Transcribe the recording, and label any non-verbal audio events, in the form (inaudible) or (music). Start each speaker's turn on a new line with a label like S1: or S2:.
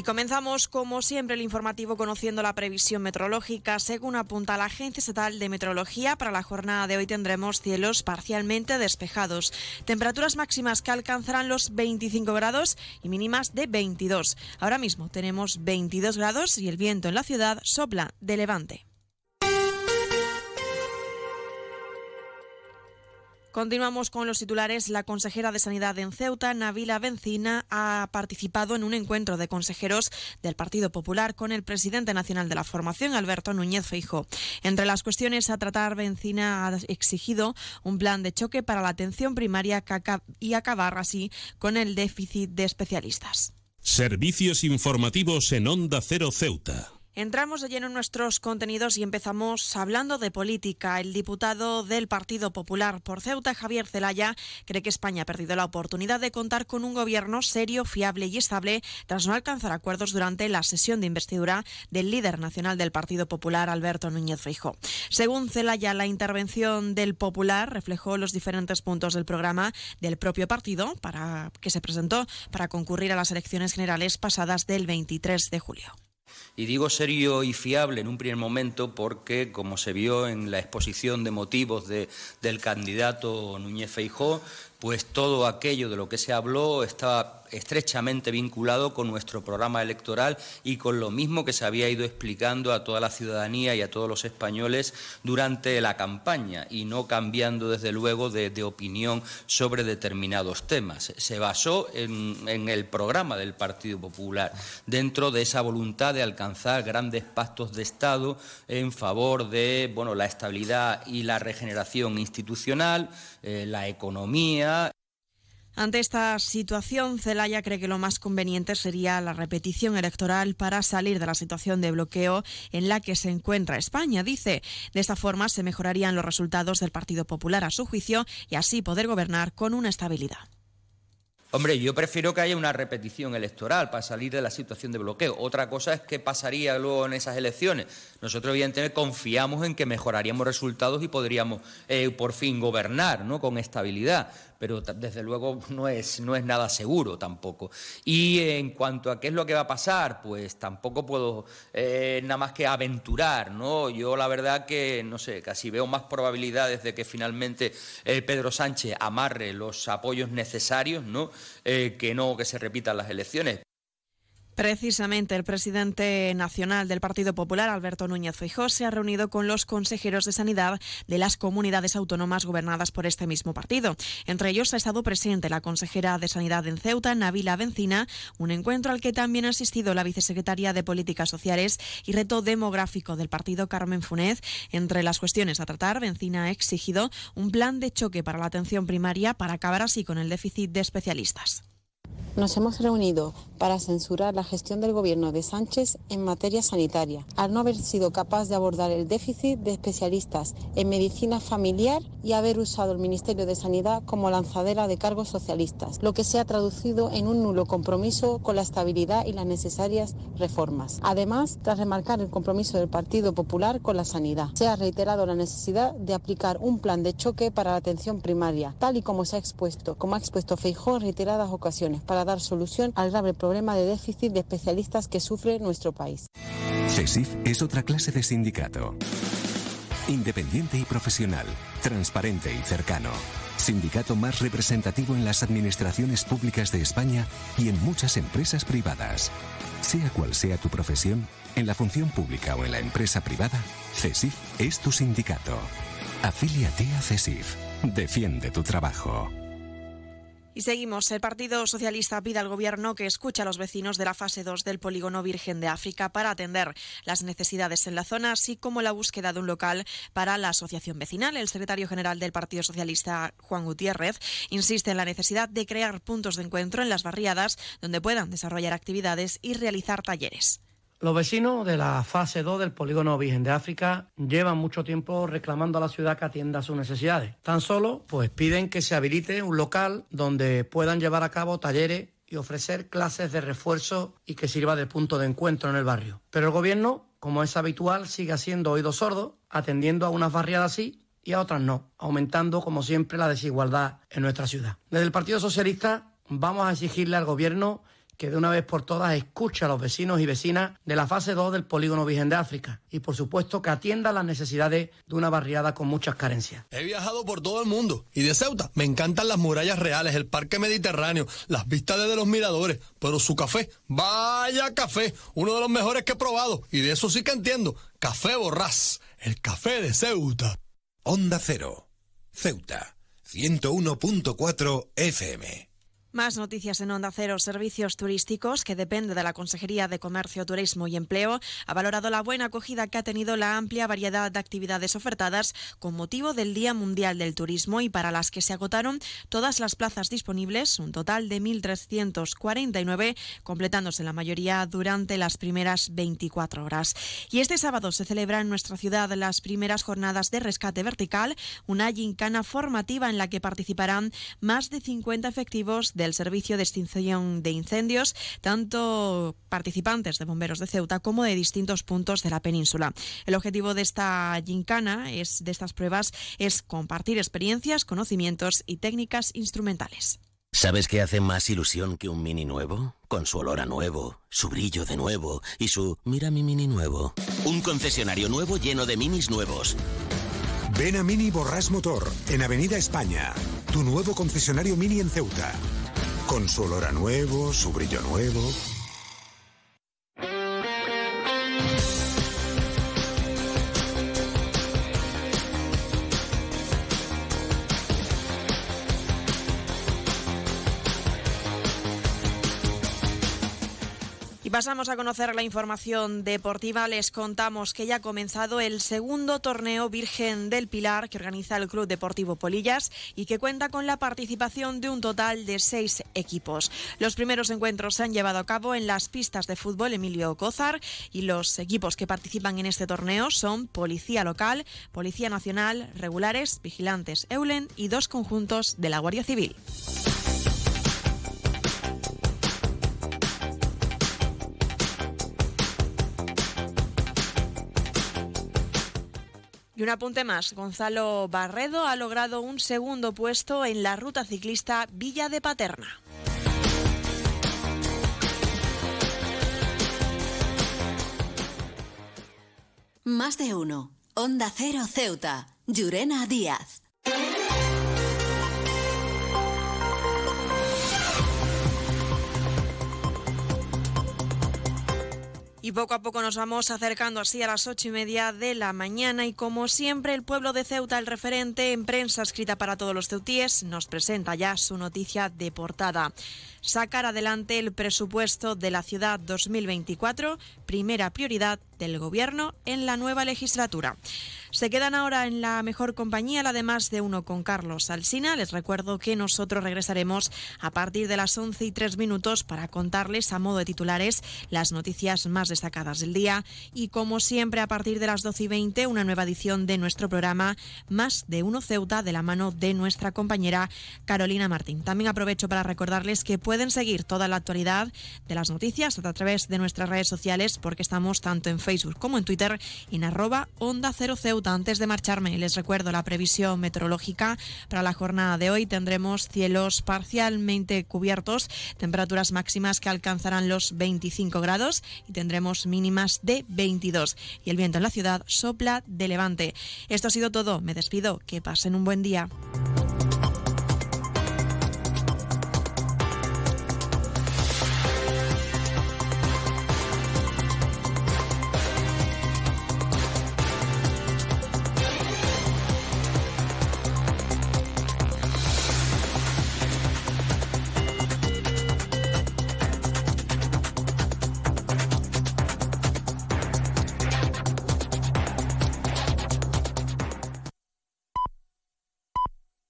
S1: Y comenzamos, como siempre, el informativo conociendo la previsión meteorológica. Según apunta la Agencia Estatal de Meteorología, para la jornada de hoy tendremos cielos parcialmente despejados. Temperaturas máximas que alcanzarán los 25 grados y mínimas de 22. Ahora mismo tenemos 22 grados y el viento en la ciudad sopla de levante. Continuamos con los titulares. La consejera de Sanidad en Ceuta, Navila Bencina, ha participado en un encuentro de consejeros del Partido Popular con el presidente nacional de la formación, Alberto Núñez Feijo. Entre las cuestiones a tratar, Bencina ha exigido un plan de choque para la atención primaria y acabar así con el déficit de especialistas.
S2: Servicios informativos en Onda Cero Ceuta.
S1: Entramos de lleno en nuestros contenidos y empezamos hablando de política. El diputado del Partido Popular por Ceuta, Javier Zelaya, cree que España ha perdido la oportunidad de contar con un gobierno serio, fiable y estable tras no alcanzar acuerdos durante la sesión de investidura del líder nacional del Partido Popular, Alberto Núñez Feijóo. Según Zelaya, la intervención del Popular reflejó los diferentes puntos del programa del propio partido para que se presentó para concurrir a las elecciones generales pasadas del 23 de julio.
S3: Y digo serio y fiable en un primer momento porque, como se vio en la exposición de motivos del candidato Núñez Feijó, pues todo aquello de lo que se habló estaba estrechamente vinculado con nuestro programa electoral y con lo mismo que se había ido explicando a toda la ciudadanía y a todos los españoles durante la campaña y no cambiando desde luego de, opinión sobre determinados temas. Se basó en, el programa del Partido Popular dentro de esa voluntad de alcanzar grandes pactos de Estado en favor de bueno, la estabilidad y la regeneración institucional, eh, la economía.
S1: Ante esta situación, Zelaya cree que lo más conveniente sería la repetición electoral para salir de la situación de bloqueo en la que se encuentra España. Dice, de esta forma se mejorarían los resultados del Partido Popular a su juicio y así poder gobernar con una estabilidad.
S3: Hombre, yo prefiero que haya una repetición electoral para salir de la situación de bloqueo. Otra cosa es qué pasaría luego en esas elecciones. Nosotros, evidentemente, confiamos en que mejoraríamos resultados y podríamos eh, por fin gobernar ¿no? con estabilidad pero desde luego (laughs) no es, no es nada seguro tampoco. Y en cuanto a qué es lo que va a pasar, pues tampoco puedo eh, nada más que aventurar, ¿no? Yo la verdad que, no sé, casi veo más probabilidades de que finalmente eh, Pedro Sánchez amarre los apoyos necesarios, ¿no? Eh, que no que se repitan las elecciones.
S1: Precisamente el presidente nacional del Partido Popular, Alberto Núñez Feijóo, se ha reunido con los consejeros de sanidad de las comunidades autónomas gobernadas por este mismo partido. Entre ellos ha estado presente la consejera de Sanidad en Ceuta, Navila Bencina, un encuentro al que también ha asistido la vicesecretaria de Políticas Sociales y Reto Demográfico del partido, Carmen Funez. Entre las cuestiones a tratar, Bencina ha exigido un plan de choque para la atención primaria para acabar así con el déficit de especialistas.
S4: Nos hemos reunido para censurar la gestión del gobierno de Sánchez en materia sanitaria, al no haber sido capaz de abordar el déficit de especialistas en medicina familiar y haber usado el Ministerio de Sanidad como lanzadera de cargos socialistas, lo que se ha traducido en un nulo compromiso con la estabilidad y las necesarias reformas. Además, tras remarcar el compromiso del Partido Popular con la sanidad, se ha reiterado la necesidad de aplicar un plan de choque para la atención primaria, tal y como se ha expuesto, como ha expuesto Feijóo en reiteradas ocasiones, para dar solución al grave problema de déficit de especialistas que sufre nuestro país.
S5: CESIF es otra clase de sindicato. Independiente y profesional, transparente y cercano. Sindicato más representativo en las administraciones públicas de España y en muchas empresas privadas. Sea cual sea tu profesión, en la función pública o en la empresa privada, CESIF es tu sindicato. Afíliate a CESIF. Defiende tu trabajo.
S1: Y seguimos. El Partido Socialista pide al Gobierno que escuche a los vecinos de la fase 2 del polígono Virgen de África para atender las necesidades en la zona, así como la búsqueda de un local para la asociación vecinal. El secretario general del Partido Socialista, Juan Gutiérrez, insiste en la necesidad de crear puntos de encuentro en las barriadas donde puedan desarrollar actividades y realizar talleres.
S6: Los vecinos de la fase 2 del polígono Virgen de África llevan mucho tiempo reclamando a la ciudad que atienda sus necesidades. Tan solo pues piden que se habilite un local donde puedan llevar a cabo talleres y ofrecer clases de refuerzo y que sirva de punto de encuentro en el barrio. Pero el gobierno, como es habitual, sigue haciendo oídos sordos, atendiendo a unas barriadas sí y a otras no, aumentando como siempre la desigualdad en nuestra ciudad. Desde el Partido Socialista vamos a exigirle al gobierno que de una vez por todas escuche a los vecinos y vecinas de la fase 2 del polígono Virgen de África y por supuesto que atienda las necesidades de una barriada con muchas carencias.
S7: He viajado por todo el mundo y de Ceuta me encantan las murallas reales, el parque mediterráneo, las vistas desde los miradores, pero su café, vaya café, uno de los mejores que he probado y de eso sí que entiendo, Café Borrás, el café de Ceuta.
S8: Onda Cero, Ceuta, 101.4 FM.
S1: Más noticias en Onda Cero. Servicios Turísticos, que depende de la Consejería de Comercio, Turismo y Empleo, ha valorado la buena acogida que ha tenido la amplia variedad de actividades ofertadas con motivo del Día Mundial del Turismo y para las que se agotaron todas las plazas disponibles, un total de 1.349, completándose la mayoría durante las primeras 24 horas. Y este sábado se celebra en nuestra ciudad las primeras jornadas de rescate vertical, una gincana formativa en la que participarán más de 50 efectivos del Servicio de Extinción de Incendios, tanto participantes de bomberos de Ceuta como de distintos puntos de la península. El objetivo de esta gincana, es, de estas pruebas, es compartir experiencias, conocimientos y técnicas instrumentales.
S9: ¿Sabes qué hace más ilusión que un mini nuevo? Con su olor a nuevo, su brillo de nuevo y su mira mi mini nuevo. Un concesionario nuevo lleno de minis nuevos.
S8: Ven a Mini Borrás Motor, en Avenida España, tu nuevo concesionario Mini en Ceuta. Con su olor a nuevo, su brillo nuevo.
S1: Pasamos a conocer la información deportiva. Les contamos que ya ha comenzado el segundo torneo Virgen del Pilar que organiza el Club Deportivo Polillas y que cuenta con la participación de un total de seis equipos. Los primeros encuentros se han llevado a cabo en las pistas de fútbol Emilio Cózar y los equipos que participan en este torneo son Policía Local, Policía Nacional, Regulares, Vigilantes Eulen y dos conjuntos de la Guardia Civil. Y un apunte más, Gonzalo Barredo ha logrado un segundo puesto en la ruta ciclista Villa de Paterna.
S10: Más de uno. Onda Cero Ceuta. Llurena Díaz.
S1: Poco a poco nos vamos acercando así a las ocho y media de la mañana y como siempre el pueblo de Ceuta, el referente en prensa escrita para todos los ceutíes, nos presenta ya su noticia de portada. Sacar adelante el presupuesto de la ciudad 2024, primera prioridad del Gobierno en la nueva legislatura. Se quedan ahora en la mejor compañía, la de más de uno con Carlos Alsina. Les recuerdo que nosotros regresaremos a partir de las 11 y 3 minutos para contarles a modo de titulares las noticias más destacadas del día. Y como siempre, a partir de las 12 y 20, una nueva edición de nuestro programa Más de uno Ceuta de la mano de nuestra compañera Carolina Martín. También aprovecho para recordarles que pueden seguir toda la actualidad de las noticias a través de nuestras redes sociales porque estamos tanto en Facebook como en Twitter en arroba onda 0 Ceuta. Antes de marcharme, les recuerdo la previsión meteorológica para la jornada de hoy. Tendremos cielos parcialmente cubiertos, temperaturas máximas que alcanzarán los 25 grados y tendremos mínimas de 22. Y el viento en la ciudad sopla de levante. Esto ha sido todo. Me despido. Que pasen un buen día.